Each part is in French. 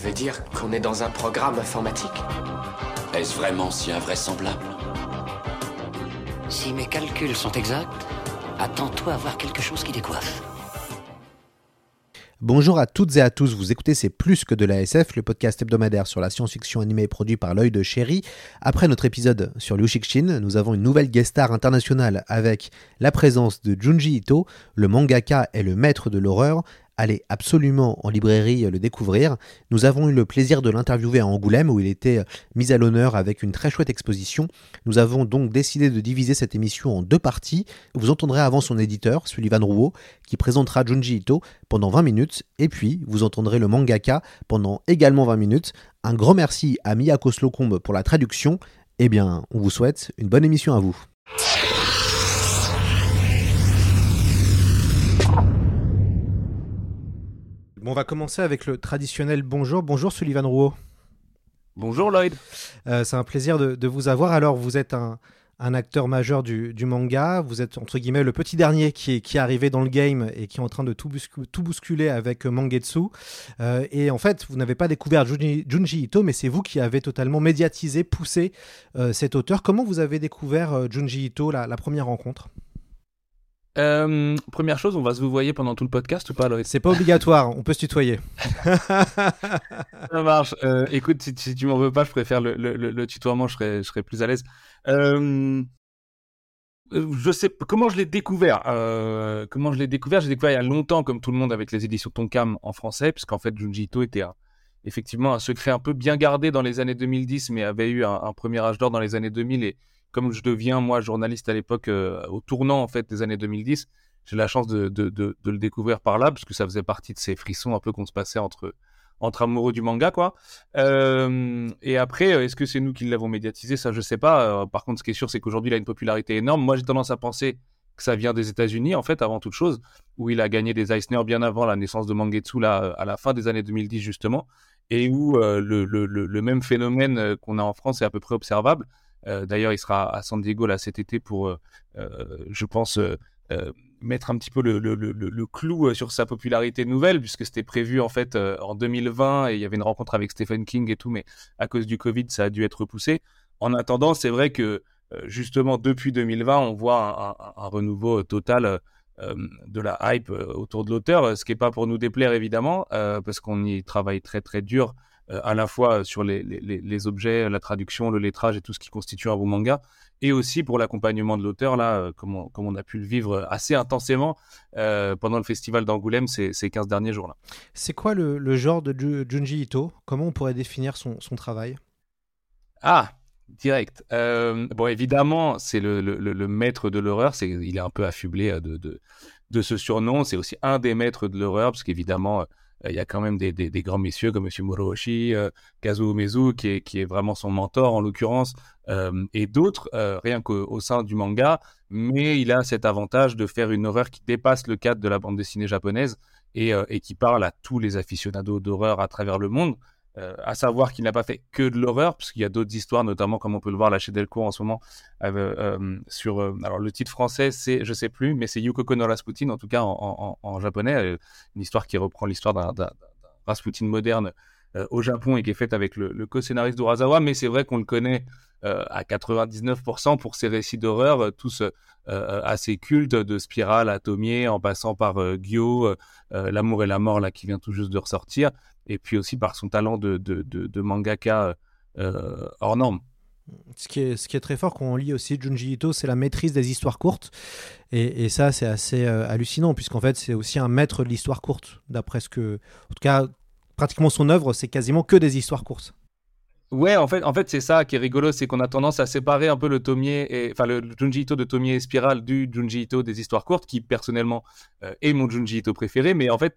Tu veux dire qu'on est dans un programme informatique Est-ce vraiment si invraisemblable Si mes calculs sont exacts, attends-toi à voir quelque chose qui décoiffe. Bonjour à toutes et à tous, vous écoutez C'est plus que de la SF, le podcast hebdomadaire sur la science-fiction animée produit par l'œil de chéri. Après notre épisode sur Liu Cixin, nous avons une nouvelle guest star internationale avec la présence de Junji Ito, le mangaka et le maître de l'horreur, allez absolument en librairie le découvrir. Nous avons eu le plaisir de l'interviewer à Angoulême où il était euh, mis à l'honneur avec une très chouette exposition. Nous avons donc décidé de diviser cette émission en deux parties. Vous entendrez avant son éditeur, Sullivan Rouault, qui présentera Junji Ito pendant 20 minutes et puis vous entendrez le mangaka pendant également 20 minutes. Un grand merci à Miyako Slocombe pour la traduction. Eh bien, on vous souhaite une bonne émission à vous. Bon, on va commencer avec le traditionnel bonjour. Bonjour Sullivan Rouault. Bonjour Lloyd. Euh, c'est un plaisir de, de, vous avoir. Alors, vous êtes un, un acteur majeur du, du, manga. Vous êtes, entre guillemets, le petit dernier qui est, qui est arrivé dans le game et qui est en train de tout, bousculer, tout bousculer avec Mangetsu. Euh, et en fait, vous n'avez pas découvert Junji, Junji Ito, mais c'est vous qui avez totalement médiatisé, poussé euh, cet auteur. Comment vous avez découvert euh, Junji Ito, la, la première rencontre? Euh, première chose, on va se vous voyer pendant tout le podcast ou pas, Loïc? C'est pas obligatoire, on peut se tutoyer. Ça marche. Euh, écoute, si, si tu m'en veux pas, je préfère le, le, le, tutoiement, je serais, je serais plus à l'aise. Euh, je sais comment je l'ai découvert. Comment je l'ai découvert? J'ai découvert il y a longtemps, comme tout le monde, avec les éditions Tonkam en français, puisqu'en fait Junji Ito était un, effectivement un secret un peu bien gardé dans les années 2010, mais avait eu un, un premier âge d'or dans les années 2000 et comme je deviens moi journaliste à l'époque euh, au tournant en fait des années 2010, j'ai la chance de, le découvrir par là parce que ça faisait partie de ces frissons un peu qu'on se passait entre amoureux du manga quoi. Euh, et après, est-ce que c'est nous qui l'avons médiatisé? Ça, je sais pas. Euh, par contre, ce qui est sûr, c'est qu'aujourd'hui, il a une popularité énorme. Moi, j'ai tendance à penser que ça vient des États-Unis en fait avant toute chose, où il a gagné des Eisner bien avant la naissance de Mangetsu là à la fin des années 2010 justement, et où euh, le, même phénomène qu'on a en France est à peu près observable. Euh, D'ailleurs, il sera à San Diego là cet été pour, euh, je pense, euh, mettre un petit peu le, clou sur sa popularité nouvelle, puisque c'était prévu en fait en 2020 et il y avait une rencontre avec Stephen King et tout, mais à cause du Covid, ça a dû être repoussé. En attendant, c'est vrai que justement depuis 2020, on voit un, renouveau total de la hype autour de l'auteur, ce qui n'est pas pour nous déplaire évidemment, parce qu'on y travaille très très dur euh, à la fois sur les, les, les, objets, la traduction, le lettrage et tout ce qui constitue un beau manga, et aussi pour l'accompagnement de l'auteur, là, euh, comme on, comme on, a pu le vivre assez intensément euh, pendant le festival d'Angoulême ces, ces 15 derniers jours-là. C'est quoi le, le, genre de Junji Ito? Comment on pourrait définir son, son travail? Ah Direct. Euh, bon, évidemment, c'est le, le, le, maître de l'horreur. C'est, il est un peu affublé de, de, de ce surnom. C'est aussi un des maîtres de l'horreur, parce qu'évidemment, il y a quand même des, grands messieurs comme Monsieur Moroshi, euh, Kazuo Umezu, qui est, vraiment son mentor en l'occurrence, euh, et d'autres, euh, rien qu'au sein du manga. Mais il a cet avantage de faire une horreur qui dépasse le cadre de la bande dessinée japonaise et, et qui parle à tous les aficionados d'horreur à travers le monde. Euh, à savoir qu'il n'a pas fait que de l'horreur, parce qu'il y a d'autres histoires, notamment comme on peut le voir là chez Delcourt en ce moment, euh, euh, sur alors le titre français c'est je sais plus, mais c'est Yukoko no Rasputin en tout cas en, japonais, une histoire qui reprend l'histoire d'un Rasputin moderne au Japon et qui est faite avec le, co-scénariste d'Urasawa, mais c'est vrai qu'on le connaît à 99% pour ses récits d'horreur, tous assez cultes, de Spirale à en passant par Gyo, L'amour et la mort là qui vient tout juste de ressortir et puis aussi par son talent de, de, de, de mangaka euh, hors norme. Ce qui, est, ce qui est très fort quand on lit aussi Junji Ito, c'est la maîtrise des histoires courtes. Et, et ça, c'est assez euh, hallucinant, puisqu'en fait, c'est aussi un maître de l'histoire courte, d'après ce que. En tout cas, pratiquement son œuvre, c'est quasiment que des histoires courtes. Ouais, en fait, en fait c'est ça qui est rigolo, c'est qu'on a tendance à séparer un peu le Tomier, et, enfin le Junji Ito de Tomier et Spiral du Junji Ito des histoires courtes, qui personnellement euh, est mon Junji Ito préféré, mais en fait,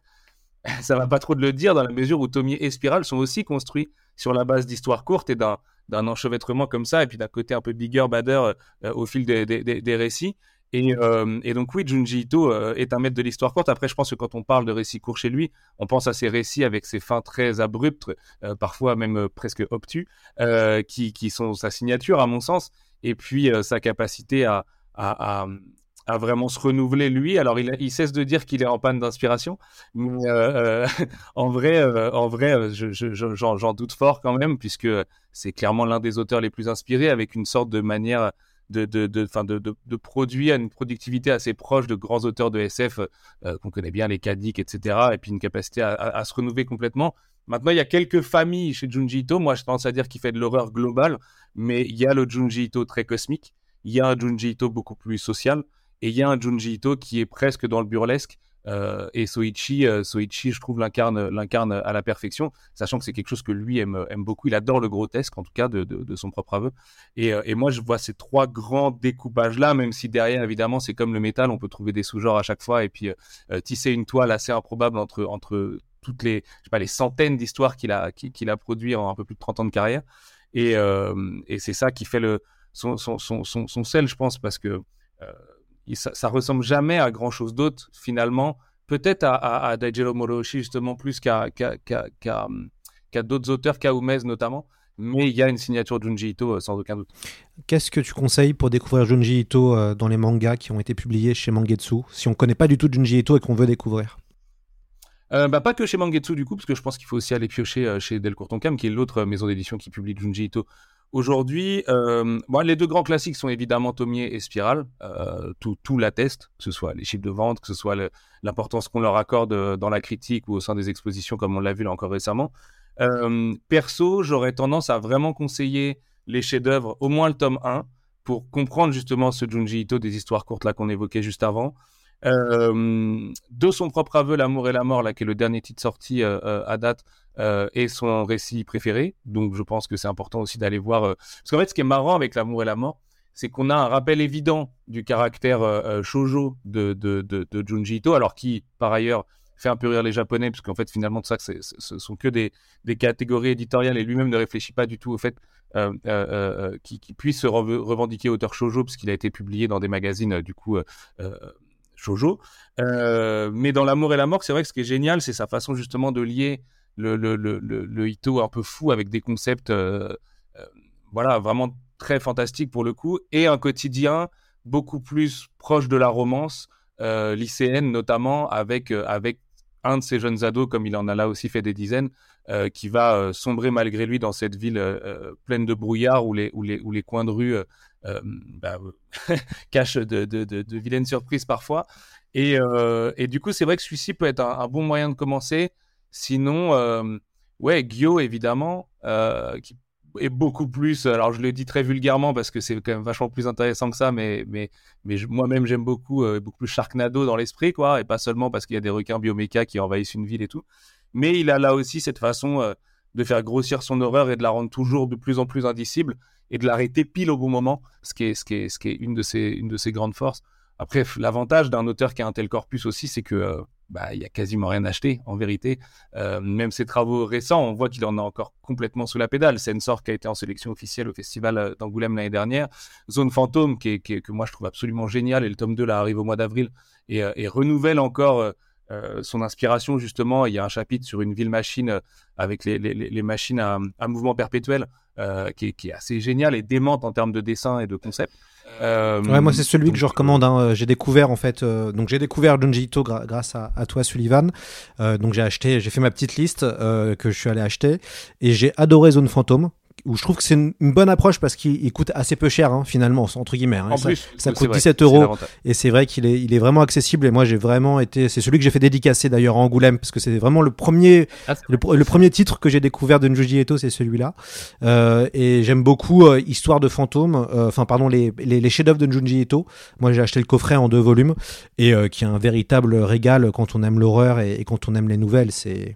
ça va pas trop de le dire dans la mesure où Tomie et Spiral sont aussi construits sur la base d'histoires courtes et d'un enchevêtrement comme ça, et puis d'un côté un peu bigger, badder euh, au fil des, des, récits. Et, euh, et, donc oui, Junji Ito euh, est un maître de l'histoire courte. Après, je pense que quand on parle de récits courts chez lui, on pense à ses récits avec ses fins très abruptes, parfois même presque obtus, qui, qui, sont sa signature à mon sens, et puis sa capacité à vraiment se renouveler lui. Alors il, cesse de dire qu'il est en panne d'inspiration, mais euh, en vrai, euh, en vrai, j'en je, je, doute fort quand même puisque c'est clairement l'un des auteurs les plus inspirés avec une sorte de manière de de de, de, de, produire une productivité assez proche de grands auteurs de SF euh, qu'on connaît bien, les Kadik, etc. Et puis une capacité à, à, à, se renouveler complètement. Maintenant, il y a quelques familles chez Junji Ito. Moi, je pense à dire qu'il fait de l'horreur globale, mais il y a le Junji Ito très cosmique. Il y a un Junji Ito beaucoup plus social. Et il y a un Junji Ito qui est presque dans le burlesque. Euh, et Soichi, euh, je trouve, l'incarne, à la perfection, sachant que c'est quelque chose que lui aime, aime beaucoup. Il adore le grotesque, en tout cas, de, de, son propre aveu. Et, euh, et, moi, je vois ces trois grands découpages-là, même si derrière, évidemment, c'est comme le métal, on peut trouver des sous-genres à chaque fois, et puis euh, tisser une toile assez improbable entre, entre toutes les, je sais pas, les centaines d'histoires qu'il a, qu'il, a produit en un peu plus de 30 ans de carrière. Et, et c'est ça qui fait le, son, son, son, son sel, je pense, parce que ça, ça, ressemble jamais à grand chose d'autre finalement. Peut-être à, à, à Daijiro Moroshi justement plus qu'à qu'à qu'à qu d'autres auteurs, qu'à Umez notamment. Mais il y a une signature Junji Ito euh, sans aucun doute. Qu'est-ce que tu conseilles pour découvrir Junji Ito euh, dans les mangas qui ont été publiés chez Mangetsu Si on connaît pas du tout Junji Ito et qu'on veut découvrir? Euh, bah, pas que chez Mangetsu du coup, parce que je pense qu'il faut aussi aller piocher euh, chez Delcourt Tonkam, qui est l'autre maison d'édition qui publie Junji Ito Aujourd'hui, euh, les deux grands classiques sont évidemment Tomier et Spiral. Euh, tout, tout l'atteste, que ce soit les chiffres de vente, que ce soit l'importance qu'on leur accorde euh, dans la critique ou au sein des expositions, comme on l'a vu là encore récemment. Euh, perso, j'aurais tendance à vraiment conseiller les chefs-d'œuvre, au moins le tome 1, pour comprendre justement ce Junji Ito des histoires courtes là qu'on évoquait juste avant. De son propre aveu, L'amour et la mort, là, qui est le dernier titre sorti à date, euh, est son récit préféré. Donc, je pense que c'est important aussi d'aller voir. Euh... Parce qu'en fait, ce qui est marrant avec L'amour et la mort, c'est qu'on a un rappel évident du caractère euh, shojo de, de, de, de, Junji Ito, alors qui, par ailleurs, fait un peu rire les Japonais, parce qu'en fait, finalement, tout ça, ce sont que des, des catégories éditoriales, et lui-même ne réfléchit pas du tout au fait euh, euh, qu'il qui puisse se revendiquer auteur shojo, parce qu'il a été publié dans des magazines, du coup. Euh, mais dans L'amour et la mort, c'est vrai que ce qui est génial, c'est sa façon justement de lier le, le, le, le, Ito un peu fou avec des concepts, euh, euh, voilà, vraiment très fantastiques pour le coup, et un quotidien beaucoup plus proche de la romance euh, lycéenne, notamment avec, avec un de ces jeunes ados, comme il en a là aussi fait des dizaines, qui va sombrer malgré lui dans cette ville pleine de brouillard où les, où les, où les coins de rue bah, cachent de, vilaines surprises parfois. Et, et du coup, c'est vrai que celui-ci peut être un, bon moyen de commencer. Sinon, ouais, Gyo, évidemment, qui est beaucoup plus. Alors, je le dis très vulgairement parce que c'est quand même vachement plus intéressant que ça, mais, mais, mais moi-même, j'aime beaucoup, euh, beaucoup plus Sharknado dans l'esprit, quoi, et pas seulement parce qu'il y a des requins bioméca qui envahissent une ville et tout. Mais il a là aussi cette façon euh, de faire grossir son horreur et de la rendre toujours de plus en plus indicible et de l'arrêter pile au bon moment, ce qui est, ce qui est, ce qui est une, de ses, une de ses grandes forces. Après, l'avantage d'un auteur qui a un tel corpus aussi, c'est que euh, bah, il y a quasiment rien acheté en vérité. Euh, même ses travaux récents, on voit qu'il en a encore complètement sous la pédale. Sensor qui a été en sélection officielle au festival euh, d'Angoulême l'année dernière, Zone Fantôme qui, est, que moi je trouve absolument génial et le tome 2 là arrive au mois d'avril et, et, renouvelle encore euh, son inspiration justement. Il y a un chapitre sur une ville machine avec les, machines à, mouvement perpétuel qui est, qui, est, assez génial et démente en termes de dessin et de concept. Euh, ouais, moi c'est celui donc, que je recommande. Hein. J'ai découvert en fait, euh, donc j'ai découvert Junji Ito gra grâce à, à, toi Sullivan. Euh, donc j'ai acheté, j'ai fait ma petite liste euh, que je suis allé acheter et j'ai adoré Zone Fantôme où je trouve que c'est une, une, bonne approche parce qu'il coûte assez peu cher hein, finalement entre guillemets hein. en ça, plus, ça coûte 17 euros et c'est vrai qu'il est il est vraiment accessible et moi j'ai vraiment été c'est celui que j'ai fait dédicacer d'ailleurs à Angoulême parce que c'est vraiment le premier ah, le, le, premier titre que j'ai découvert de Njuji Eto c'est celui-là. Euh, et j'aime beaucoup euh, Histoire de fantôme euh, enfin pardon les, les, les chefs-d'œuvre de Njuji Eto moi j'ai acheté le coffret en deux volumes et qui est un véritable régal quand on aime l'horreur et, et quand on aime les nouvelles. C'est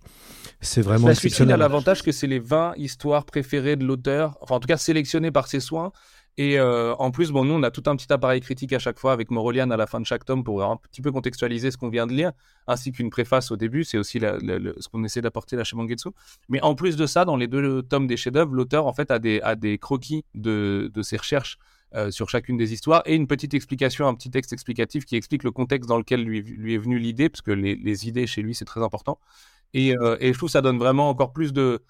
c'est vraiment La suite a l'avantage que c'est les 20 histoires préférées de l'auteur, enfin en tout cas sélectionnées par ses soins. Et euh, en plus, bon, nous, on a tout un petit appareil critique à chaque fois avec Morolian à la fin de chaque tome pour un petit peu contextualiser ce qu'on vient de lire, ainsi qu'une préface au début. C'est aussi la- la- le- ce qu'on essaie d'apporter là chez Mangetsu. Mais en plus de ça, dans les deux tomes des chefs-d'œuvre, l'auteur en fait a des, a des croquis de, de ses recherches euh, sur chacune des histoires et une petite explication, un petit texte explicatif qui explique le contexte dans lequel lui, lui est venue l'idée, parce que les, les idées chez lui c'est très important. Et, euh, je trouve que ça donne vraiment encore plus de,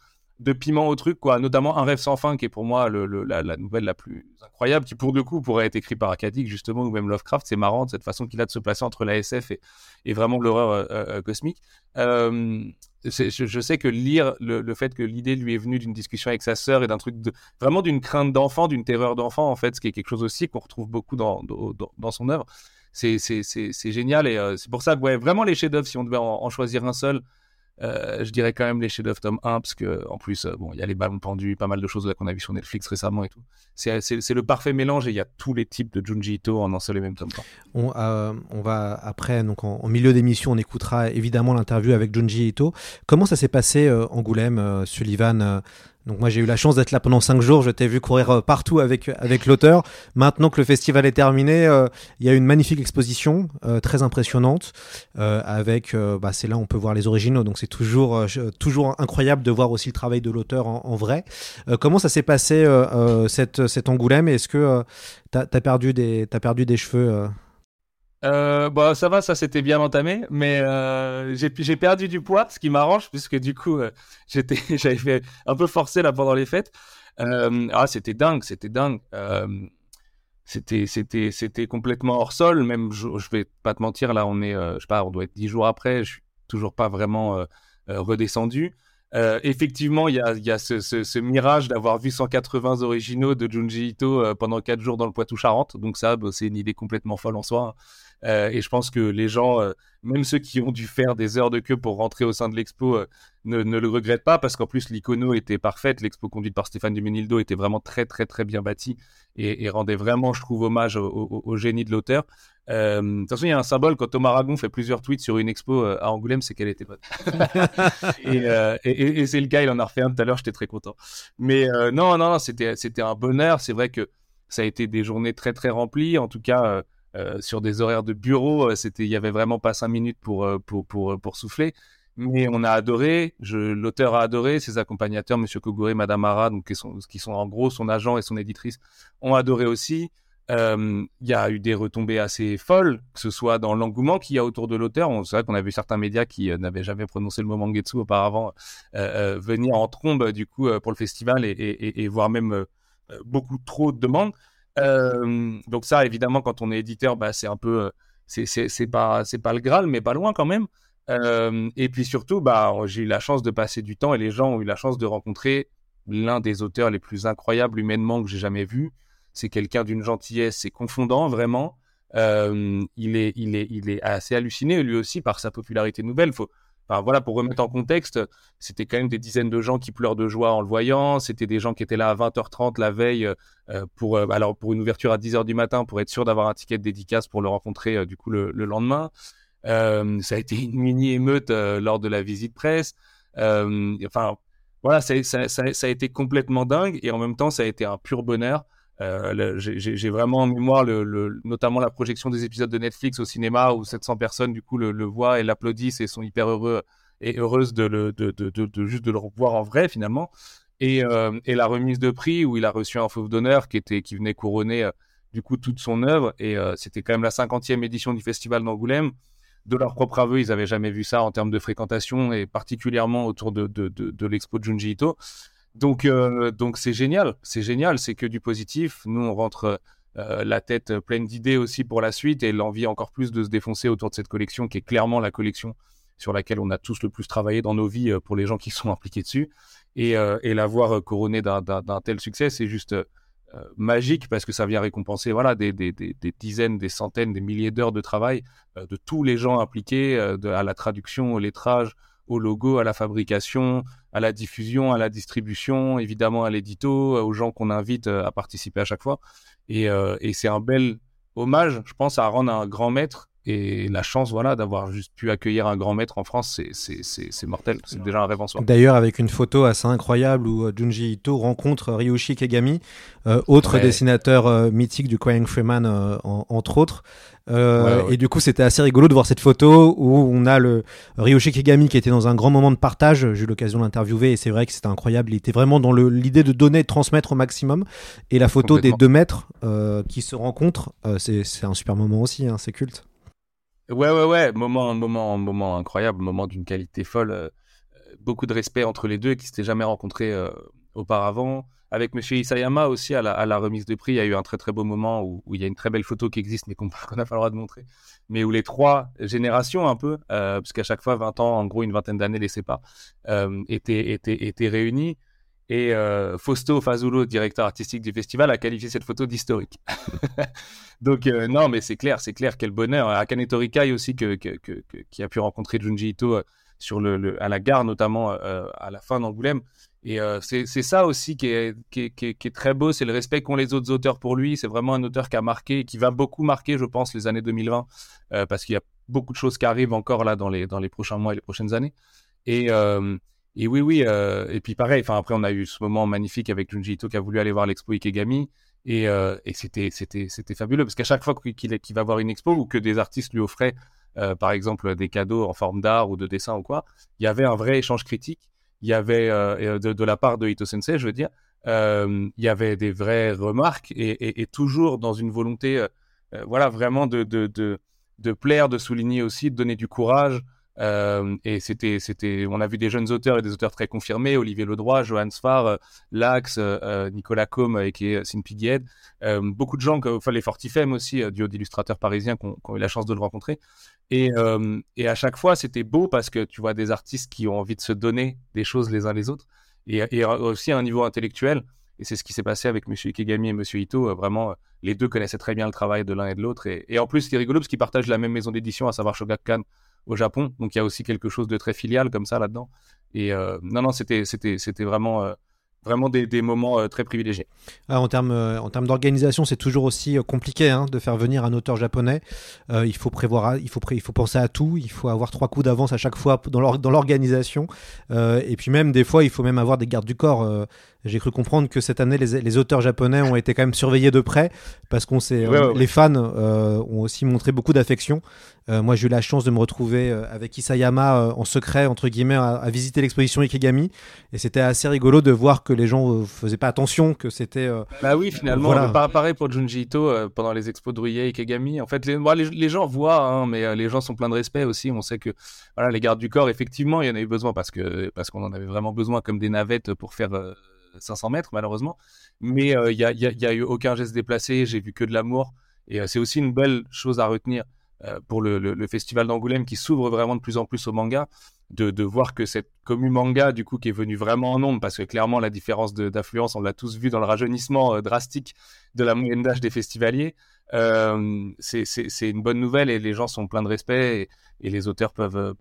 piment au truc, quoi. Notamment Un rêve sans fin, qui est pour moi la, nouvelle la plus incroyable, qui pour le coup pourrait être écrit par Akadik, justement, ou même Lovecraft. C'est marrant de cette façon qu'il a de se placer entre la SF et, vraiment l'horreur euh, euh, cosmique. Euh, c'est- je, sais que lire le, fait que l'idée lui est venue d'une discussion avec sa sœur et d'un truc vraiment d'une crainte d'enfant, d'une terreur d'enfant, en fait, ce qui est quelque chose aussi qu'on retrouve beaucoup dans, son œuvre. C'est, génial et c'est pour ça que, ouais, vraiment les chefs-d'œuvre, si on devait en choisir un seul, euh, je dirais quand même les chefs-d'œuvre tome 1 parce que en plus euh, bon il y a les ballons pendus pas mal de choses qu'on a vu sur Netflix récemment et tout c'est, le parfait mélange et il y a tous les types de Junji Ito en un seul et même tome euh, on va après, donc en, milieu d'émission, on écoutera évidemment l'interview avec Junji Ito. Comment ça s'est passé Angoulême, Sullivan Donc moi j'ai eu la chance d'être là pendant cinq jours. Je t'ai vu courir euh, partout avec avec l'auteur. Maintenant que le festival est terminé, euh, il y a une magnifique exposition euh, très impressionnante euh, avec. euh, bah, c'est là on peut voir les originaux. Donc c'est toujours euh, toujours incroyable de voir aussi le travail de l'auteur en, en vrai. Euh, comment ça s'est passé euh, euh, cette cet Angoulême? Est-ce que euh, t'as as perdu des t'as perdu des cheveux euh bah ça va, ça s'était bien entamé, mais euh, j'ai perdu du poids, ce qui m'arrange puisque du coup euh, j'avais fait un peu forcé là pendant les fêtes. Euh, ah c'était dingue, c'était dingue. C'était c'était complètement hors sol. Même je, je vais pas te mentir là, on est je sais pas, on doit être dix jours après, je suis toujours pas vraiment redescendu. Effectivement, il y a, y a ce, mirage d'avoir vu 180 originaux de Junji Ito pendant 4 jours dans le Poitou-Charentes. Donc ça, bah, c'est une idée complètement folle en soi. Euh, et je pense que les gens, euh, même ceux qui ont dû faire des heures de queue pour rentrer au sein de l'expo, euh, ne, ne le regrettent pas parce qu'en plus l'icono était parfaite. L'expo conduite par Stéphane Duménildo était vraiment très très très bien bâtie et, et rendait vraiment, je trouve, hommage au, au- au génie de l'auteur. Euh, de toute façon, il y a un symbole quand Thomas Aragon fait plusieurs tweets sur une expo à Angoulême, c'est qu'elle était bonne. et euh, et, et- et c'est le cas, il en a refait un tout à l'heure, j'étais très content. Mais euh, non, non, non, c'était c'était un bonheur. C'est vrai que ça a été des journées très très remplies. En tout cas, euh, sur des horaires de bureau, euh, c'était, il y avait vraiment pas cinq minutes pour euh, pour pour souffler. Mais on a adoré, l'auteur a adoré, ses accompagnateurs, Monsieur Kogure, Madame Ara, donc qui sont, qui sont en gros son agent et son éditrice, ont adoré aussi. Il y a eu des retombées assez folles, que ce soit dans l'engouement qu'il y a autour de l'auteur. C'est vrai qu'on a vu certains médias qui n'avaient jamais prononcé le mot Mangetsu auparavant venir en trombe du coup pour le festival et, et, et- et même beaucoup trop de demandes. Euh, donc ça, évidemment, quand on est éditeur, bah, c'est un peu, euh, c'est pas c'est pas le Graal, mais pas loin quand même. Euh, et puis surtout, bah, j'ai eu la chance de passer du temps et les gens ont eu la chance de rencontrer l'un des auteurs les plus incroyables humainement que j'ai jamais vu. C'est quelqu'un d'une gentillesse, c'est confondant vraiment. Il est, il est, il est assez halluciné lui aussi par sa popularité nouvelle. Faut, enfin voilà, pour remettre en contexte, c'était quand même des dizaines de gens qui pleurent de joie en le voyant. C'était des gens qui étaient là à 20h30 la veille euh, pour, euh, alors pour une ouverture à 10h du matin pour être sûr d'avoir un ticket de dédicace pour le rencontrer euh, du coup le, le lendemain. Ça a été une mini émeute lors de la visite presse. Enfin, voilà, ça, ça a été complètement dingue et en même temps, ça a été un pur bonheur. Euh, j'ai- vraiment en mémoire notamment la projection des épisodes de Netflix au cinéma où 700 personnes du coup le, voient et l'applaudissent et sont hyper heureux et heureuses de, le, juste de le revoir en vrai finalement. Et, euh, et la remise de prix où il a reçu un fauve d'honneur qui qui venait couronner euh, du coup toute son œuvre et c'était quand même la 50e édition du festival d'Angoulême de leur propre aveu, ils avaient jamais vu ça en termes de fréquentation et particulièrement autour de, de l'expo de Junji Ito. Donc, euh, donc c'est génial, c'est génial, c'est que du positif. Nous, on rentre euh, la tête pleine d'idées aussi pour la suite et l'envie encore plus de se défoncer autour de cette collection qui est clairement la collection sur laquelle on a tous le plus travaillé dans nos vies euh, pour les gens qui sont impliqués dessus. Et, euh, et la voir euh, couronnée d'un- tel succès, c'est juste magique parce que ça vient récompenser voilà, des, des, dizaines, des centaines, des milliers d'heures de travail de tous les gens impliqués, à la traduction, au lettrage, au logo, à la fabrication, à la diffusion, à la distribution, évidemment à l'édito, euh, aux gens qu'on invite euh, à participer à chaque fois. Euh, et c'est un bel hommage, je pense, à rendre à un grand maître et la chance, voilà, d'avoir juste pu accueillir un grand maître en France, c'est mortel. C'est déjà un rêve en soi. D'ailleurs, avec une photo assez incroyable où Junji Ito rencontre Ryoshi Kegami, autre dessinateur mythique du Crying Freeman, entre autres. Et du coup, c'était assez rigolo de voir cette photo où on a le Ryoshi Kegami qui était dans un grand moment de partage. J'ai eu l'occasion de l'interviewer et c'est vrai que c'était incroyable. Il était vraiment dans l'idée de donner, de transmettre au maximum. Et la photo des deux maîtres qui se rencontrent, c'est un super moment aussi. Hein, c'est culte. Ouais, ouais, ouais, moment, moment, moment incroyable, moment d'une qualité folle. Euh, beaucoup de respect entre les deux qui s'étaient jamais rencontrés euh, auparavant. Avec Monsieur Isayama aussi, à la, remise de prix, il y a eu un très très beau moment où, il y a une très belle photo qui existe, mais qu'on n'a le droit de montrer. Mais où les trois générations, un peu, euh, parce chaque fois, 20 ans, en gros, une vingtaine d'années les séparent, étaient, étaient, étaient réunis. Et euh, Fausto Fazulo, directeur artistique du festival, a qualifié cette photo d'historique. Donc euh, non, mais c'est clair, c'est clair, quel bonheur. Akane Torikai aussi, qui a pu rencontrer Junji Ito euh, sur à la gare, notamment à la fin d'Angoulême. Et c'est ça aussi qui est, qui est, très beau, c'est le respect qu'ont les autres auteurs pour lui. C'est vraiment un auteur qui a marqué, qui va beaucoup marquer, je pense, les années 2020, parce qu'il y a beaucoup de choses qui arrivent encore là dans les, dans les prochains mois et les prochaines années. Et, et oui, oui. Euh, et puis pareil, enfin après on a eu ce moment magnifique avec Junji Ito qui a voulu aller voir l'expo Ikegami. Et, euh, c'était, fabuleux parce qu'à chaque fois qu'il, va voir une expo ou que des artistes lui offraient, euh, par exemple, des cadeaux en forme d'art ou de dessin ou quoi, il y avait un vrai échange critique. Il y avait, de, la part de Ito Sensei, je veux dire, il y avait des vraies remarques et, toujours dans une volonté, voilà, vraiment de plaire, de souligner aussi, de donner du courage. Euh, et c'était, c'était, on a vu des jeunes auteurs et des auteurs très confirmés, Olivier Ledroit, Johan Sfar, euh, Lax, euh, Nicolas Combe et qui est Sin beaucoup de gens, enfin les Fortifem aussi, duo d'illustrateurs parisiens qui ont, eu la chance de le rencontrer. Et, et à chaque fois, c'était beau parce que tu vois des artistes qui ont envie de se donner des choses les uns les autres et, aussi à un niveau intellectuel. Et c'est ce qui s'est passé avec M. Ikegami et M. Ito. vraiment, les deux connaissaient très bien le travail de l'un et de l'autre. Et, et, en plus, c'est rigolo parce qu'ils partagent la même maison d'édition, à savoir Shogakukan, au Japon. Donc il y a aussi quelque chose de très filial comme ça là-dedans. Et euh, non, non, c'était, c'était, c'était vraiment euh, vraiment des, des moments euh, très privilégiés. Ah, en termes en termes d'organisation, c'est toujours aussi compliqué hein, de faire venir un auteur japonais. il faut prévoir, il faut il faut penser à tout. Il faut avoir trois coups d'avance à chaque fois dans l'organisation. et puis même des fois, il faut même avoir des gardes du corps. J'ai cru comprendre que cette année, les, auteurs japonais ont été quand même surveillés de près parce qu'on sait, les fans ont aussi montré beaucoup d'affection. Euh, moi, j'ai eu la chance de me retrouver euh, avec Isayama euh, en secret, entre guillemets, à, visiter l'exposition Ikegami. Et c'était assez rigolo de voir que les gens faisaient pas attention, que c'était. bah oui, finalement, voilà. pas pareil pour Junji Ito pendant les expos de Ruye Ikegami. En fait, les, les, gens voient, hein, mais les gens sont pleins de respect aussi. On sait que voilà, les gardes du corps, effectivement, il y en a eu besoin parce que parce qu'on en avait vraiment besoin comme des navettes pour faire. 500 mètres malheureusement mais il n'y a, y a, eu aucun geste déplacé j'ai vu que de l'amour et c'est aussi une belle chose à retenir euh, pour le, festival d'Angoulême qui s'ouvre vraiment de plus en plus au manga, de, voir que cette commune manga, du coup, qui est venue vraiment en nombre, parce que clairement, la différence d'affluence, on l'a tous vu dans le rajeunissement euh, drastique de la moyenne d'âge des festivaliers, euh, c'est une bonne nouvelle et les gens sont pleins de respect et, les auteurs peuvent,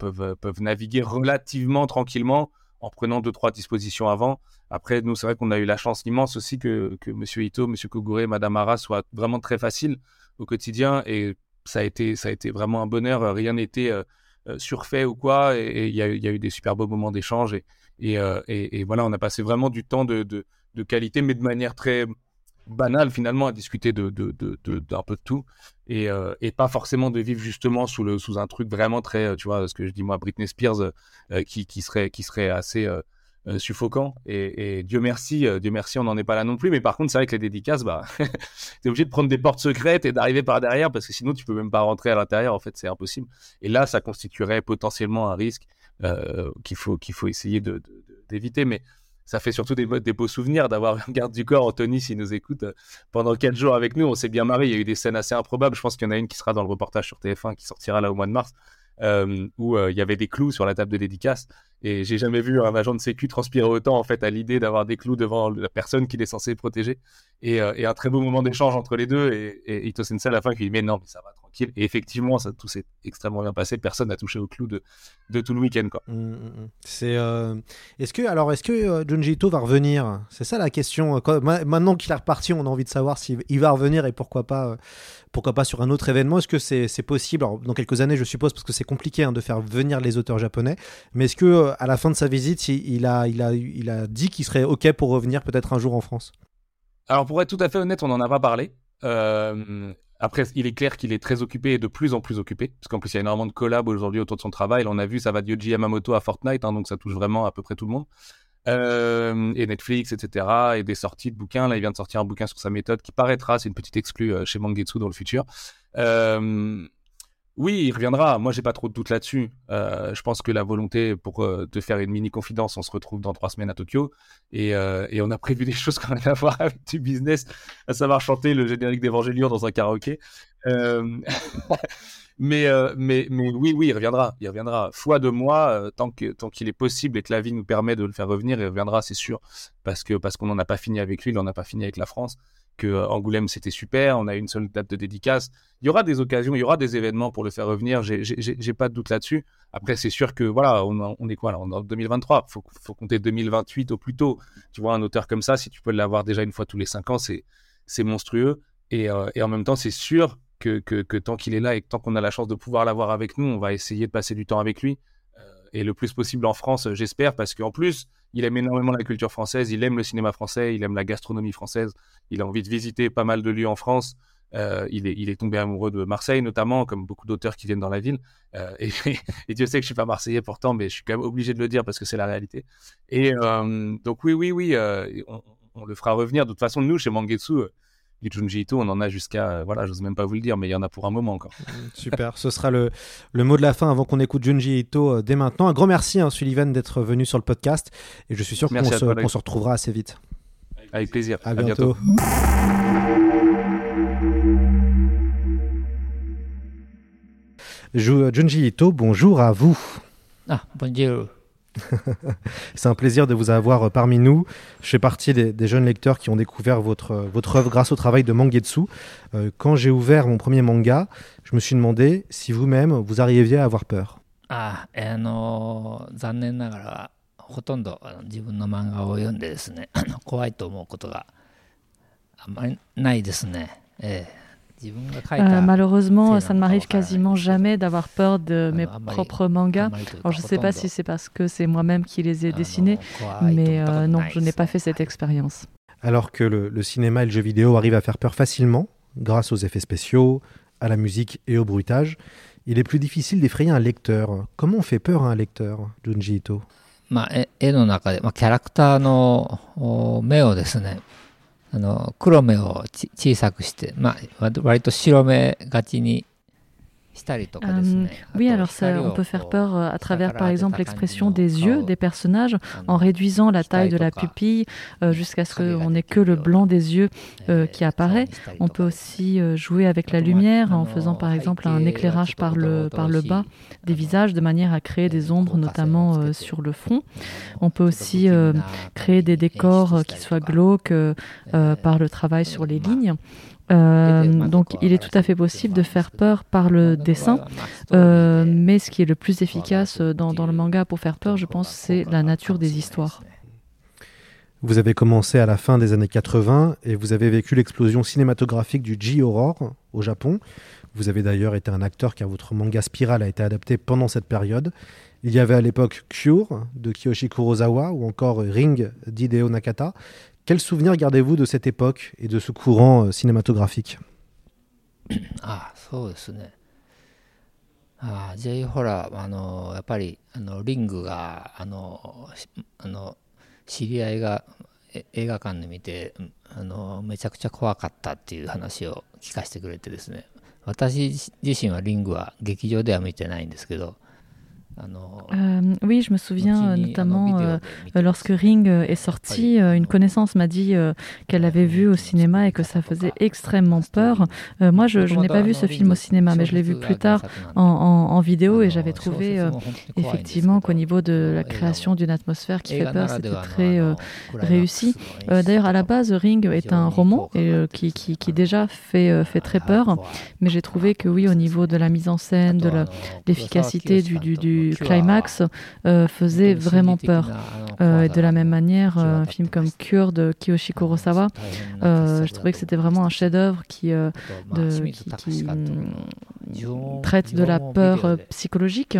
naviguer relativement tranquillement en prenant deux, trois dispositions avant. Après, nous, c'est vrai qu'on a eu la chance immense aussi que, que M. Ito, M. Kogure, Madame Ara soient vraiment très faciles au quotidien et ça a été, ça a été vraiment un bonheur. Rien n'était euh, euh, surfait ou quoi. Et il y, a eu des super beaux moments d'échange. Et, euh, voilà, on a passé vraiment du temps de, qualité, mais de manière très banale finalement, à discuter d'un peu de tout. Et, pas forcément de vivre justement sous, un truc vraiment très, tu vois, ce que je dis moi, Britney Spears, qui serait assez euh, suffocant. Et, Dieu merci, euh, Dieu merci, on n'en est pas là non plus. Mais par contre, c'est vrai que les dédicaces, bah, t'es obligé de prendre des portes secrètes et d'arriver par derrière parce que sinon tu peux même pas rentrer à l'intérieur. En fait, c'est impossible. Et là, ça constituerait potentiellement un risque euh, qu'il faut faut essayer d'éviter. Mais ça fait surtout des, beaux souvenirs d'avoir un garde du corps, Anthony, s'il nous écoute, pendant quatre jours avec nous. On s'est bien marré. Il y a eu des scènes assez improbables. Je pense qu'il y en a une qui sera dans le reportage sur TF1 qui sortira là au mois de mars. Euh, où euh, il y avait des clous sur la table de dédicace. Et j'ai jamais vu un agent de sécu transpirer autant en fait à l'idée d'avoir des clous devant la personne qu'il est censé protéger. Et, euh, un très beau moment d'échange entre les deux. Et, et Ito Sensei à la fin qui dit mais non mais ça va tranquille. Et effectivement, ça, tout s'est extrêmement bien passé. Personne n'a touché au clou de, de tout le week-end. Quoi. Mm, mm, mm. C'est. euh, Est-ce que alors est-ce que euh, Junji Ito va revenir? C'est ça la question. Quand- ma- Maintenant qu'il est reparti, on a envie de savoir s'il il va revenir et pourquoi pas. euh, Pourquoi pas sur un autre événement Est-ce que c'est c'est possible? Alors, Dans quelques années, je suppose, parce que c'est compliqué hein, de faire venir les auteurs japonais. Mais est-ce que euh, à la fin de sa visite, il, il a, il a, il a dit qu'il serait ok pour revenir peut-être un jour en France? Alors, pour être tout à fait honnête, on n'en a pas parlé. Euh, après, il est clair qu'il est très occupé et de plus en plus occupé. Parce qu'en plus, il y a énormément de collabs aujourd'hui autour de son travail. On a vu, ça va de Yoji Yamamoto à Fortnite, hein, donc ça touche vraiment à peu près tout le monde. Euh, et Netflix, etc. Et des sorties de bouquins. Là, il vient de sortir un bouquin sur sa méthode qui paraîtra. C'est une petite exclue euh, chez Mangetsu dans le futur. Euh, oui, il reviendra. Moi, j'ai pas trop de doute là-dessus. Euh, je pense que la volonté pour euh, te faire une mini confidence, on se retrouve dans trois semaines à Tokyo et, euh, on a prévu des choses qui n'ont rien à voir avec du business, à savoir chanter le générique d'Evangelion dans un karaoké. Euh, mais, euh, mais, oui, oui, il reviendra. Il reviendra. Foi de moi, euh, tant qu'il est possible et que la vie nous permet de le faire revenir, il reviendra, c'est sûr, parce parce qu'on n'en a pas fini avec lui, il n'en a pas fini avec la France. Que euh, Angoulême c'était super, on a une seule date de dédicace. Il y aura des occasions, il y aura des événements pour le faire revenir. J'ai pas de doute là-dessus. Après, c'est sûr que voilà, on, est quoi là On est en 2023. Faut faut compter 2028 au plus tôt. Tu vois un auteur comme ça, si tu peux l'avoir déjà une fois tous les cinq ans, c'est monstrueux. Et, euh, et en même temps, c'est sûr que, que, tant qu'il est là et que tant qu'on a la chance de pouvoir l'avoir avec nous, on va essayer de passer du temps avec lui. Euh, et le plus possible en France, j'espère, parce qu'en plus, il aime énormément la culture française, il aime le cinéma français, il aime la gastronomie française, il a envie de visiter pas mal de lieux en France. Euh, il, est, il est tombé amoureux de Marseille, notamment, comme beaucoup d'auteurs qui viennent dans la ville. Euh, et, Dieu sait que je suis pas marseillais pourtant, mais je suis quand même obligé de le dire parce que c'est la réalité. Et euh, donc oui, oui, oui, on, on le fera revenir. De toute façon, nous, chez Mangetsu, du Junji Ito, on en a jusqu'à, euh, voilà, j'ose même pas vous le dire, mais il y en a pour un moment encore. Super, ce sera le, le mot de la fin avant qu'on écoute Junji Ito euh, dès maintenant. Un grand merci, hein, Sullivan, d'être venu sur le podcast. Et je suis sûr qu'on se, retrouvera assez vite. Avec plaisir. À, bientôt. Ju- Junji Ito, bonjour à vous. Ah, bonjour. C'est un plaisir de vous avoir euh, parmi nous. Je fais partie des, jeunes lecteurs qui ont découvert votre, euh, votre œuvre grâce au travail de Mangetsu. Euh, quand j'ai ouvert mon premier manga, je me suis demandé si vous-même vous arriviez à avoir peur. あ、あのー残念ながらほとんどあの自分の漫画を読んでですね、あの怖いと思うことがあんまりないですね。ええ自分が書い Euh, た malheureusement, せい ça な ne のかわ m'arrive からない quasiment jamais d'avoir peur de mes あのあんまり propres あ mangas. んまりという Alors か je ほ sais とん pas ど si c'est parce que c'est moi-même qui les ai あの dessinés, 怖いと思 mais ったこと euh, non, ない je で n'ai す pas ね fait cette expérience. Alors que le, le cinéma et le jeu vidéo arrivent à faire peur facilement, grâce aux effets spéciaux, à la musique et au bruitage, il est plus difficile d'effrayer un lecteur. Comment on fait peur à un lecteur, Junji Ito まあ、絵絵の中で、まあ、キャラクターのお目をですね あの黒目を小さくして、まあ、割と白目がちに Oui, alors ça, on peut faire peur euh, à travers, par exemple, l'expression des yeux des personnages en réduisant la taille de la pupille euh, jusqu'à ce qu'on n'ait que le blanc des yeux qui apparaît. On peut aussi euh, jouer avec la lumière en faisant, par exemple, un éclairage par le, bas des visages de manière à créer des ombres, notamment sur le front. On peut aussi créer des décors qui soient glauques par le travail sur les lignes. Euh, donc il est tout à fait possible de faire peur par le dessin. Euh, mais ce qui est le plus efficace dans, dans le manga pour faire peur, je pense, c'est la nature des histoires. Vous avez commencé à la fin des années 80 et vous avez vécu l'explosion cinématographique du J-Horror au Japon. Vous avez d'ailleurs été un acteur car votre manga Spiral a été adapté pendant cette période. Il y avait à l'époque Cure de Kiyoshi Kurosawa ou encore Ring d'Hideo Nakata. Quel souvenir gardez-vous de cette époque et de ce courant euh, cinématographique? あ そうですね。あ J ホラー、あの、やっぱり、あの、リングが、あの、あの、知り合いがえ映画館で見て、あの、めちゃくちゃ怖かったっていう話を聞かせてくれてですね。私自身はリングは劇場では見てないんですけど、Euh, oui, je me souviens euh, notamment euh, lorsque Ring est sorti, une connaissance m'a dit qu'elle l'avait vu au cinéma et que ça faisait extrêmement peur. moi, je, n'ai pas vu ce film au cinéma, mais je l'ai vu plus tard en, vidéo et j'avais trouvé effectivement qu'au niveau de la création d'une atmosphère qui fait peur, c'était très réussi. D'ailleurs, à la base, Ring est un roman et, qui, qui, déjà fait, fait très peur, mais j'ai trouvé que oui, au niveau de la mise en scène, de l'efficacité du, du, du climax euh, faisait vraiment peur. Euh, de la même manière, euh, un film comme Cure de Kiyoshi Kurosawa, je trouvais que c'était vraiment un chef-d'œuvre qui, qui, traite de la peur psychologique.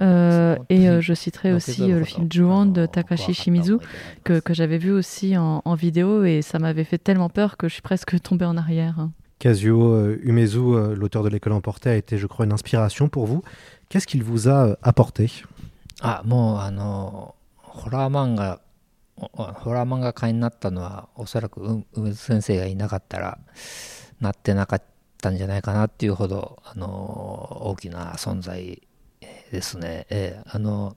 et je citerai aussi le film Ju-On de Takashi Shimizu que, que j'avais vu aussi en, en vidéo et ça m'avait fait tellement peur que je suis presque tombée en arrière. Kazuo Umezu, l'auteur de l'école emportée, a été, je crois, une inspiration pour vous. Qu'est-ce qu'il vous a euh, apporté あもうあのホラー漫画ホラー漫画家になったのはおそらく梅津先生がいなかったらなってなかったんじゃないかなっていうほどあの大きな存在ですね。えー、あの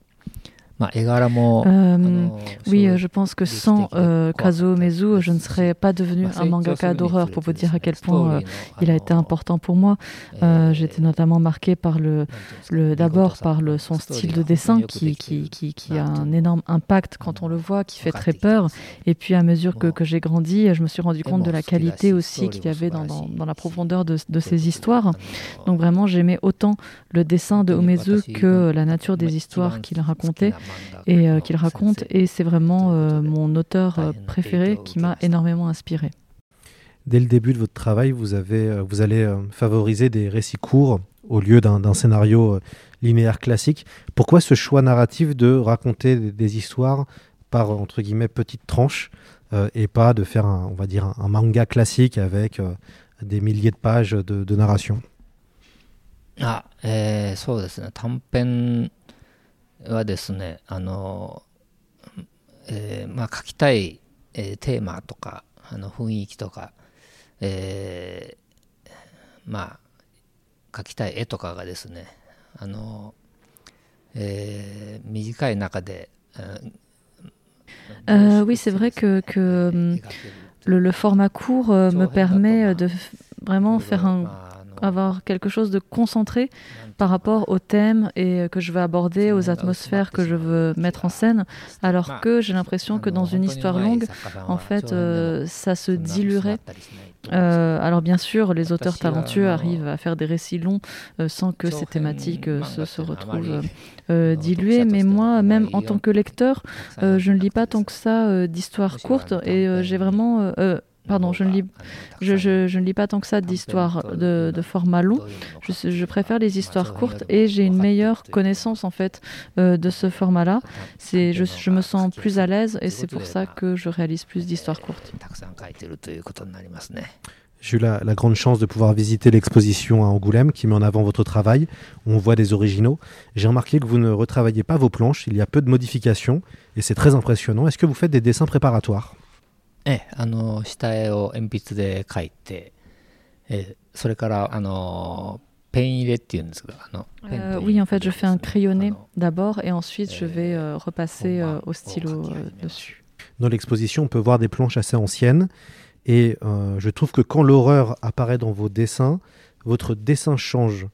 euh, oui, je pense que sans euh, Kazuo Mezu, je ne serais pas devenu un mangaka d'horreur pour vous dire à quel point euh, il a été important pour moi. J'étais notamment marqué par le, le d'abord par le, son style de dessin qui, qui, qui, qui, a un énorme impact quand on le voit, qui fait très peur. Et puis à mesure que, que j'ai grandi, je me suis rendu compte de la qualité aussi qu'il y avait dans, dans, dans, la profondeur de, de ces histoires. Donc vraiment, j'aimais autant le dessin de Omezu que la nature des histoires qu'il racontait et euh, qu'il raconte. Et c'est vraiment euh, mon auteur euh, préféré qui m'a énormément inspiré. Dès le début de votre travail, vous, avez, vous allez favoriser des récits courts au lieu d'un scénario linéaire classique. Pourquoi ce choix narratif de raconter des, histoires par entre guillemets petites tranches et pas de faire un, on va dire un, manga classique avec des milliers de pages de, de narration あ、えー、そうですね短編 はですねあの、えー、まあ書きたい、えー、テーマとかあの雰囲気とか、えー、まあ書きたい絵とかがですねあの、えー、短い中で、Euh, oui, c'est vrai que, que le, le, format court euh, me permet de vraiment faire un, avoir quelque chose de concentré par rapport au thème et que je veux aborder, aux atmosphères que je veux mettre en scène, alors que j'ai l'impression que dans une histoire longue, en fait, euh, ça se diluerait. Euh, alors bien sûr, les auteurs talentueux arrivent à faire des récits longs euh, sans que ces thématiques se, se, retrouvent diluées, mais moi, même en tant que lecteur, je ne lis pas tant que ça d'histoires courtes et j'ai vraiment Pardon, je ne lis, je, je, je ne lis pas tant que ça d'histoires de, de, format long. Je, je, préfère les histoires courtes et j'ai une meilleure connaissance en fait euh, de ce format-là. C'est, je, je, me sens plus à l'aise et c'est pour ça que je réalise plus d'histoires courtes. J'ai eu la, la, grande chance de pouvoir visiter l'exposition à Angoulême qui met en avant votre travail. On voit des originaux. J'ai remarqué que vous ne retravaillez pas vos planches. Il y a peu de modifications et c'est très impressionnant. Est-ce que vous faites des dessins préparatoires? えあの下絵を鉛筆で描いて、えそれからあのペン入れっていうんですけどあの Euh, oui, en fait, je fais un crayonné d'abord et ensuite je vais euh, repasser euh, au stylo dessus. Dans l'exposition, on peut voir des planches assez anciennes et je trouve que quand l'horreur apparaît dans vos dessins, votre dessin change.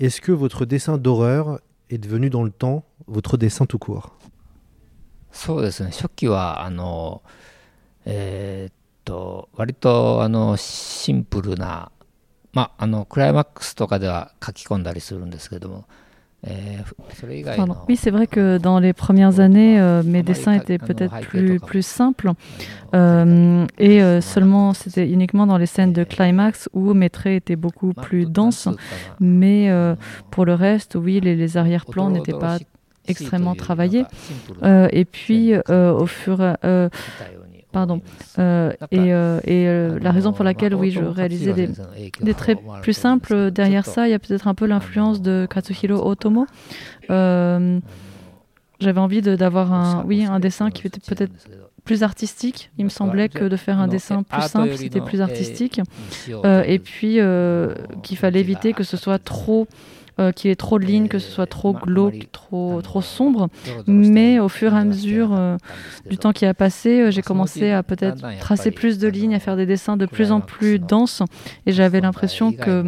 Est-ce que votre dessin d'horreur est devenu dans le temps votre dessin tout court そうですね初期はあの えー、っと割とあのシンプルなまああのクライマックスとかでは書き込んだりするんですけども Pardon. Oui, c'est vrai que dans les premières années, euh, mes dessins étaient peut-être plus, plus simples. Euh, et euh, seulement, c'était uniquement dans les scènes de climax où mes traits étaient beaucoup plus denses. Mais pour le reste, oui, les, les arrière-plans n'étaient pas extrêmement travaillés. et puis, au fur et à Pardon. Euh, et, euh, et euh, la raison pour laquelle, oui, je réalisais des, des traits plus simples, derrière ça, il y a peut-être un peu l'influence de Katsuhiro Otomo. J'avais envie d'avoir un, oui, un dessin qui était peut-être plus artistique. Il me semblait que de faire un dessin plus simple, c'était plus artistique. et puis qu'il fallait éviter que ce soit trop euh, qu'il y ait trop de lignes, que ce soit trop glauque, trop, trop sombre. Mais au fur et à mesure euh, du temps qui a passé, euh, j'ai commencé à peut-être tracer plus de lignes, à faire des dessins de plus en plus denses. Et j'avais l'impression que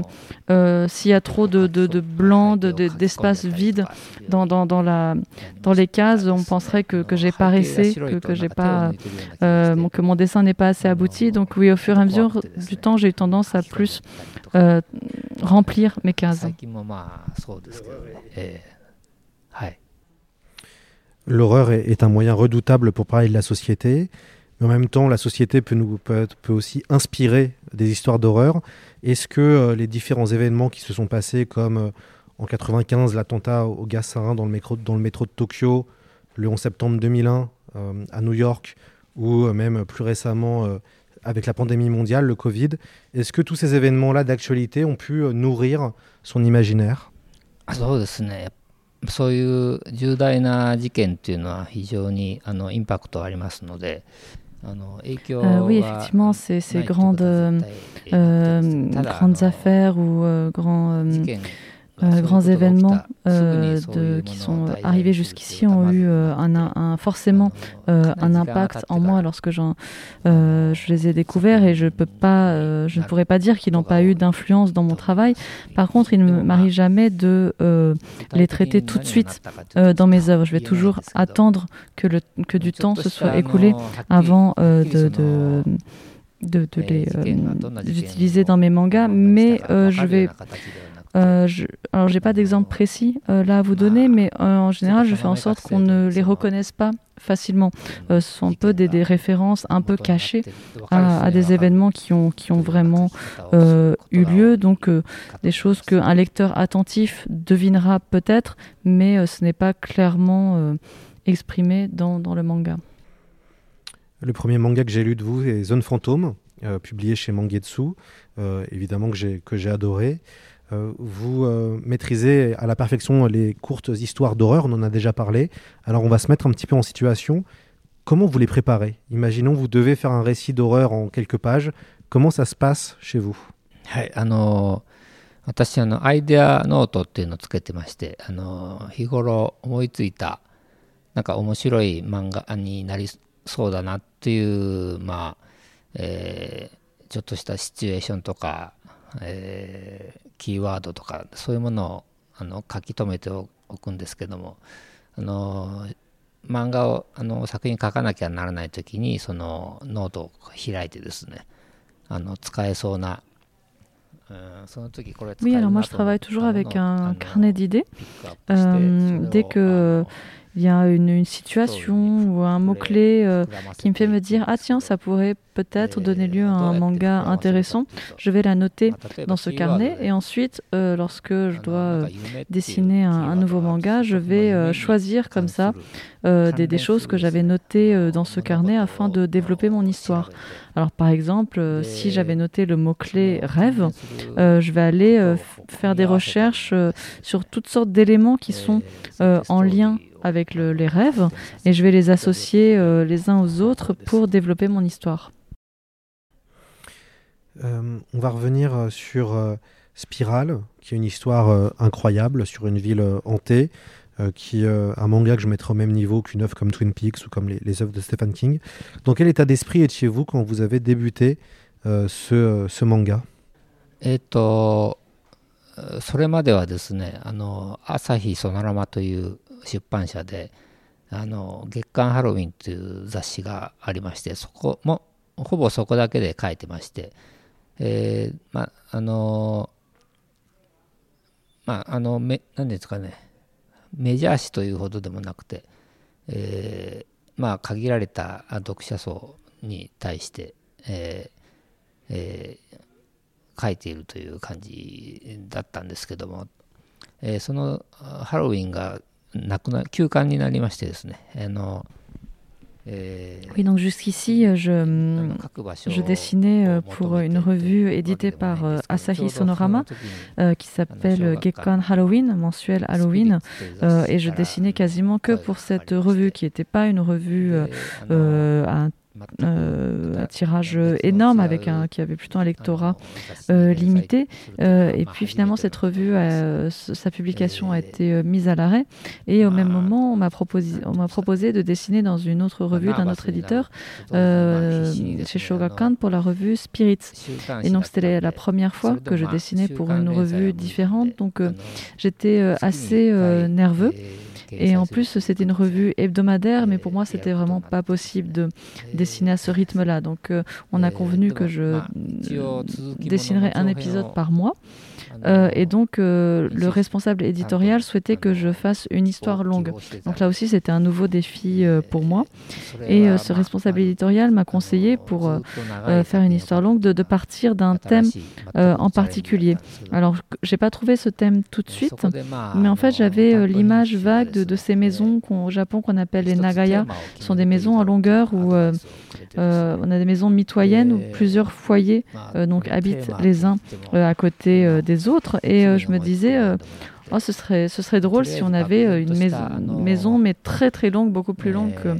s'il y a trop de, de, de blanc, d'espace vide dans, dans, dans, la, dans les cases, on penserait que, que j'ai pas resté, que, que, j'ai pas, que mon dessin n'est pas assez abouti. Donc oui, au fur et à mesure du temps, j'ai eu tendance à plus remplir mes cases. L'horreur est, un moyen redoutable pour parler de la société, mais en même temps, la société peut, nous, peut, aussi inspirer des histoires d'horreur. Est-ce que euh, les différents événements qui se sont passés, comme euh, en 95 l'attentat au gaz sarin dans le, métro, dans le métro de Tokyo, le 11 septembre 2001 euh, à New York, ou même plus récemment avec la pandémie mondiale, le Covid, est-ce que tous ces événements-là d'actualité ont pu nourrir son imaginaire そういう重大な事件っていうのは非常にあのインパクトありますので。Euh, oui, effectivement, ces, ces grandes, euh, grandes affaires ou euh, grands euh, grands événements euh, de, qui sont arrivés jusqu'ici ont eu euh, un, un, forcément un impact en moi lorsque je les ai découverts et je, peux pas, je ne pourrais pas dire qu'ils n'ont pas eu d'influence dans mon travail. Par contre, il ne m'arrive jamais de les traiter tout de suite dans mes œuvres. Je vais toujours attendre que, le, que du temps se soit écoulé avant de, de de, de les utiliser dans mes mangas, mais je vais euh, je, alors, j'ai pas d'exemple précis euh, là à vous donner, mais euh, en général, je fais en sorte qu'on ne les reconnaisse pas facilement. ce sont un peu des, des références un peu cachées à, des événements qui ont, qui ont vraiment eu lieu, donc des choses qu'un lecteur attentif devinera peut-être, mais ce n'est pas clairement exprimé dans, dans, le manga. Le premier manga que j'ai lu de vous est Zone Fantôme, publié chez Mangetsu, évidemment que j'ai adoré. Euh, vous euh, maîtrisez à la perfection les courtes histoires d'horreur, on en a déjà parlé. Alors on va se mettre un petit peu en situation. Comment vous les préparez Imaginons vous devez faire un récit d'horreur en quelques pages. Comment ça se passe chez vous はいあの私あのアイデアノートっていうのをつけてましてあの日頃思いついたなんか面白い漫画になりそうだなっていうまあ、えー、ちょっとしたシチュエーションとかえー、 ー、キーワードとかそういうものをあの書き留めておくんですけどもあの漫画をあの作品書かなきゃならない時にそのノートを開いてですねあの使えそうな Oui, alors moi je travaille toujours avec un carnet d'idées. Euh, dès que il y a une, situation ou un mot-clé euh, qui me fait me dire Ah, tiens, ça pourrait peut-être donner lieu à un manga intéressant. Je vais la noter dans ce carnet. et ensuite, euh, lorsque je dois euh, dessiner un, nouveau manga, je vais choisir comme ça des, des, choses que j'avais notées dans ce carnet afin de développer mon histoire. Alors, par exemple, si j'avais noté le mot-clé rêve, je vais aller faire des recherches sur toutes sortes d'éléments qui sont en lien avec le, les rêves et je vais les associer euh, les uns aux autres pour développer mon histoire. Euh, on va revenir euh, sur euh, Spirale, qui est une histoire euh, incroyable sur une ville euh, hantée, qui est un manga que je mettrai au même niveau qu'une œuvre comme Twin Peaks ou comme les, les œuvres de Stephen King. Dans quel état d'esprit étiez-vous quand vous avez débuté ce, ce manga えっと、それまではですね、あの、朝日ソノラマという 出版社であの月刊ハロウィンという雑誌がありましてそこもほぼそこだけで書いてまして、えー、まああのまああのめ何ですかねメジャー誌というほどでもなくて、えー、まあ限られた読者層に対して、えーえー、書いているという感じだったんですけども、えー、そのハロウィンが Oui, donc jusqu'ici, je, je dessinais euh, pour une revue éditée par euh, Asahi Sonorama euh, qui s'appelle Gekkan Halloween, mensuel Halloween, et je dessinais quasiment que pour cette revue qui n'était pas une revue euh, un tirage énorme avec un qui avait plutôt un lectorat euh, limité. Euh, et puis finalement, cette revue, sa publication a été mise à l'arrêt. Et au même moment, on m'a proposé, on m'a proposé de dessiner dans une autre revue d'un autre éditeur chez Shogakukan pour la revue Spirits. Et donc c'était la première fois que je dessinais pour une revue différente. Donc j'étais assez nerveux. Et en plus, c'était une revue hebdomadaire, mais pour moi, c'était vraiment pas possible de dessiner à ce rythme-là. Donc, euh, on a convenu que je dessinerais un épisode par mois. Euh, et donc, euh, le responsable éditorial souhaitait que je fasse une histoire longue. Donc là aussi, c'était un nouveau défi pour moi. Et ce responsable éditorial m'a conseillé pour faire une histoire longue de, de partir d'un thème en particulier. Alors, j'ai pas trouvé ce thème tout de suite, mais en fait, j'avais l'image vague de, de, ces maisons au Japon qu'on appelle les nagaya. Ce sont des maisons en longueur où on a des maisons mitoyennes où plusieurs foyers donc habitent les uns à côté des autres. Et euh, je me disais, euh, oh, ce, serait, ce serait drôle si on avait euh, une maison, maison, mais très très longue, beaucoup plus longue que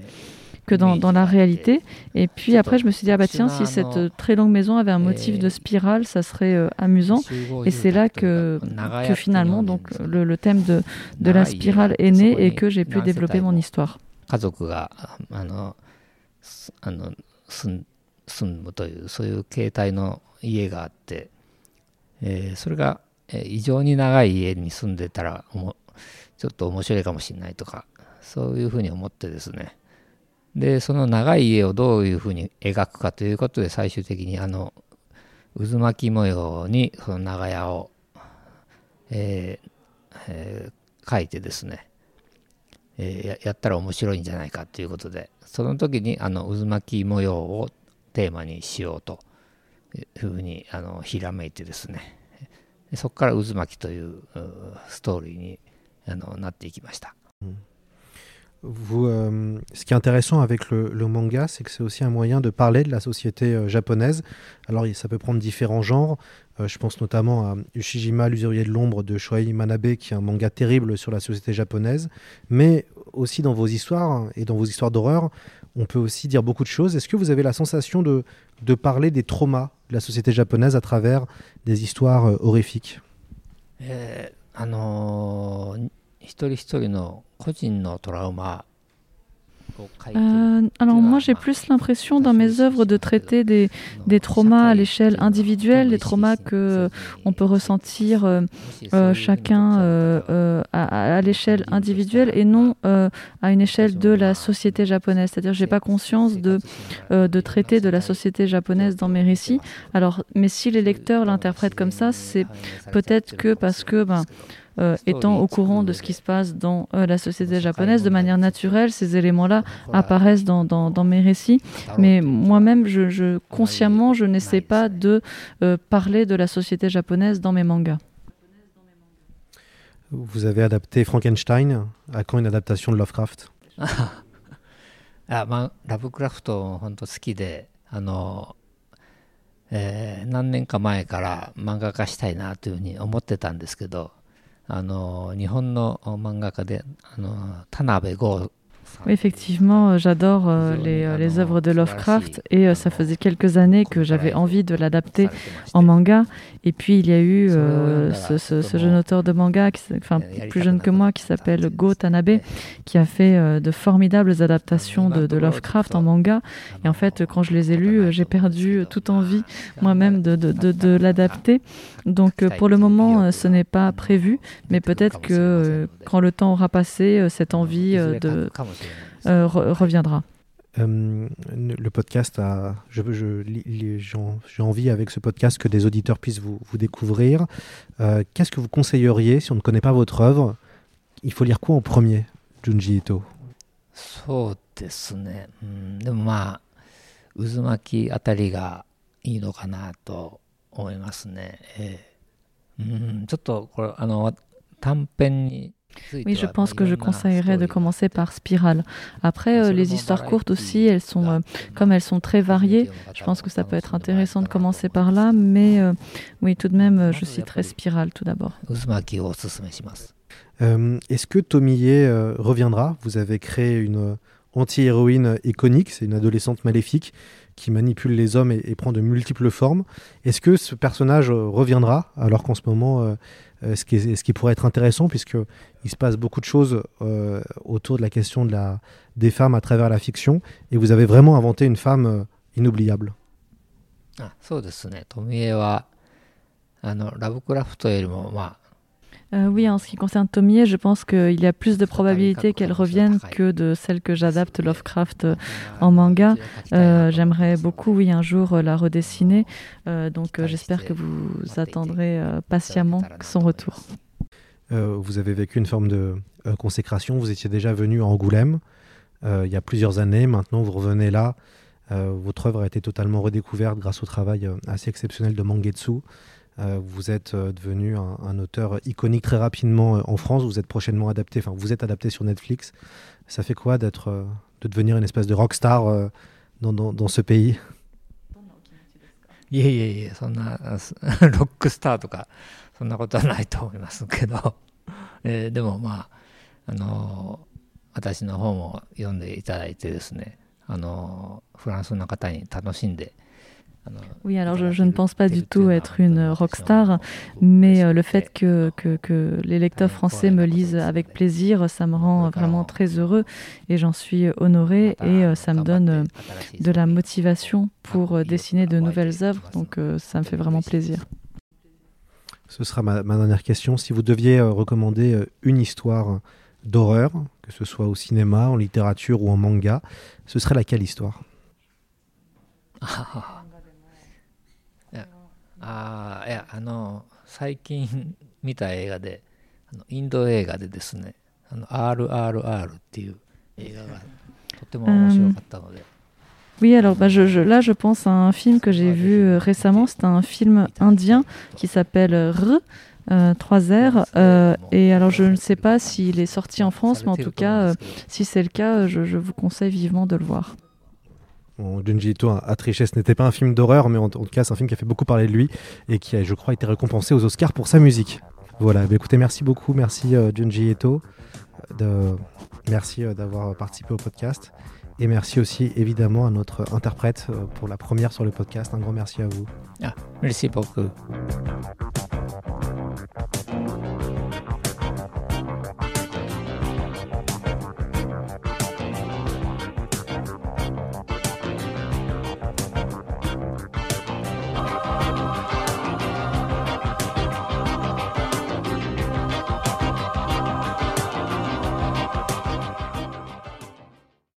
que dans, dans, la réalité. Et puis après, je me suis dit, ah bah tiens, si cette très longue maison avait un motif de spirale, ça serait amusant. Et c'est là que, que finalement, donc, le, le thème de, de la spirale est né et que j'ai pu développer mon histoire. えー、それが、えー、異常に長い家に住んでたらちょっと面白いかもしれないとかそういうふうに思ってですね でその長い家をどういうふうに描くかということで最終的にあの渦巻き模様にその長屋を、えーえー、描いてですね、えー、やったら面白いんじゃないかということでその時にあの渦巻き模様をテーマにしようというふうにあのひらめいてですねそこから渦巻きというストーリーにあのなっていきました。うん Vous, euh, ce qui est intéressant avec le, le manga, c'est que c'est aussi un moyen de parler de la société euh, japonaise. Alors, ça peut prendre différents genres. Euh, je pense notamment à Ushijima, l'usurier de l'ombre de Shoei Manabe, qui est un manga terrible sur la société japonaise. Mais aussi dans vos histoires et dans vos histoires d'horreur, on peut aussi dire beaucoup de choses. Est-ce que vous avez la sensation de, de parler des traumas de la société japonaise à travers des histoires euh, horrifiques euh, あのー、一人一人の 個人のトラウマ Euh, alors moi j'ai plus l'impression dans mes œuvres de traiter des, des traumas à l'échelle individuelle, des traumas que on peut ressentir euh, euh, chacun à, à l'échelle individuelle et non à une échelle de la société japonaise. C'est-à-dire j'ai pas conscience de, de traiter de la société japonaise dans mes récits. Alors mais si les lecteurs l'interprètent comme ça, c'est peut-être que parce que ben, euh, étant au courant de ce qui se passe dans euh, la société japonaise, de manière naturelle, ces éléments-là apparaissent dans, dans, dans, mes récits. Mais moi-même, je, je, consciemment, je n'essaie pas de euh, parler de la société japonaise dans mes mangas. Vous avez adapté Frankenstein. À quand une adaptation de Lovecraft あまあ、ラブクラフト本当好きであの、えー、何年か前から漫画化したいなというふうに思ってたんですけど effectivement, euh, j'adore euh, les, euh, les, œuvres de Lovecraft et ça faisait quelques années que j'avais envie de l'adapter en manga. Et puis il y a eu ce, ce, jeune auteur de manga, qui, enfin plus jeune que moi, qui s'appelle Go Tanabe, qui a fait de formidables adaptations de, de, Lovecraft en manga. Et en fait, quand je les ai lus, j'ai perdu toute envie moi-même de, de, de l'adapter. Donc euh, pour le moment, euh, ce n'est pas prévu, mais peut-être que euh, quand le temps aura passé, cette envie de, reviendra. le podcast a, je, j'ai envie avec ce podcast que des auditeurs puissent vous, vous découvrir. qu'est-ce que vous conseilleriez si on ne connaît pas votre œuvre Il faut lire quoi en premier, Junji Ito そうですね。うん、でもまあ、渦巻きあたりがいいのかなと Oui, je pense que je conseillerais de commencer par Spirale. Après, euh, les histoires courtes aussi, elles sont, euh, comme elles sont très variées, je pense que ça peut être intéressant de commencer par là, mais euh, oui, tout de même, je citerai Spirale tout d'abord. Est-ce que Tomie reviendra? Vous avez créé une anti-héroïne iconique. C'est une adolescente maléfique qui manipule les hommes et, prend de multiples formes. Est-ce que ce personnage reviendra alors qu'en ce moment, ce, qui est, ce qui pourrait être intéressant puisqu'il se passe beaucoup de choses autour de la question de la, des femmes à travers la fiction et vous avez vraiment inventé une femme inoubliable あそうですね。富江は、あの、ラブクラフトよりも、まあ、 euh, oui, en ce qui concerne Tomie, je pense qu'il y a plus de probabilités qu'elle revienne que de celle que j'adapte Lovecraft euh, en manga. Euh, J'aimerais beaucoup, oui, un jour la redessiner. Donc j'espère que vous attendrez patiemment son retour. vous avez vécu une forme de consécration. Vous étiez déjà venu à Angoulême il y a plusieurs années. Maintenant, vous revenez là. votre œuvre a été totalement redécouverte grâce au travail assez exceptionnel de Mangetsu. Euh, vous êtes euh, devenu un, auteur iconique très rapidement euh, en France. Vous êtes prochainement adapté, enfin vous êtes adapté sur Netflix. Ça fait quoi d'être, de devenir une espèce de rockstar dans, dans, dans ce pays いえいえいえ、そんなロックスターとか、そんなことはないと思いますけど、えー、でもまあ、あの私の方も読んでいただいてですね、あのフランスの方に楽しんで Oui, alors je, ne pense pas du tout être une rockstar, mais euh, le fait que, que, les lecteurs français me lisent avec plaisir, ça me rend vraiment très heureux et j'en suis honoré et euh, ça me donne euh, de la motivation pour dessiner de nouvelles œuvres, donc ça me fait vraiment plaisir. Ce sera ma, ma dernière question. Si vous deviez recommander une histoire d'horreur, que ce soit au cinéma, en littérature ou en manga, ce serait laquelle histoire? ああいやあの最近見た映画であのインド映画でですね「あの RRR」っていう映画がとても面白かったので。Oui, alors bah, je, je, là, je pense à un film que j'ai vu euh, récemment. C'est un film indien qui s'appelle R, euh, 3R. Euh, et alors, je ne sais pas s'il est sorti en France, mais en tout cas, euh, si c'est le cas, je, je vous conseille vivement de le voir. Bon, Junji Ito a, ce n'était pas un film d'horreur, mais en, tout cas, c'est un film qui a fait beaucoup parler de lui et qui a, je crois, été récompensé aux Oscars pour sa musique. Voilà, bah, écoutez, merci beaucoup, merci euh, Junji Ito, merci euh, d'avoir participé au podcast et merci aussi évidemment à notre interprète euh, pour la première sur le podcast. Un grand merci à vous. Ah, merci beaucoup.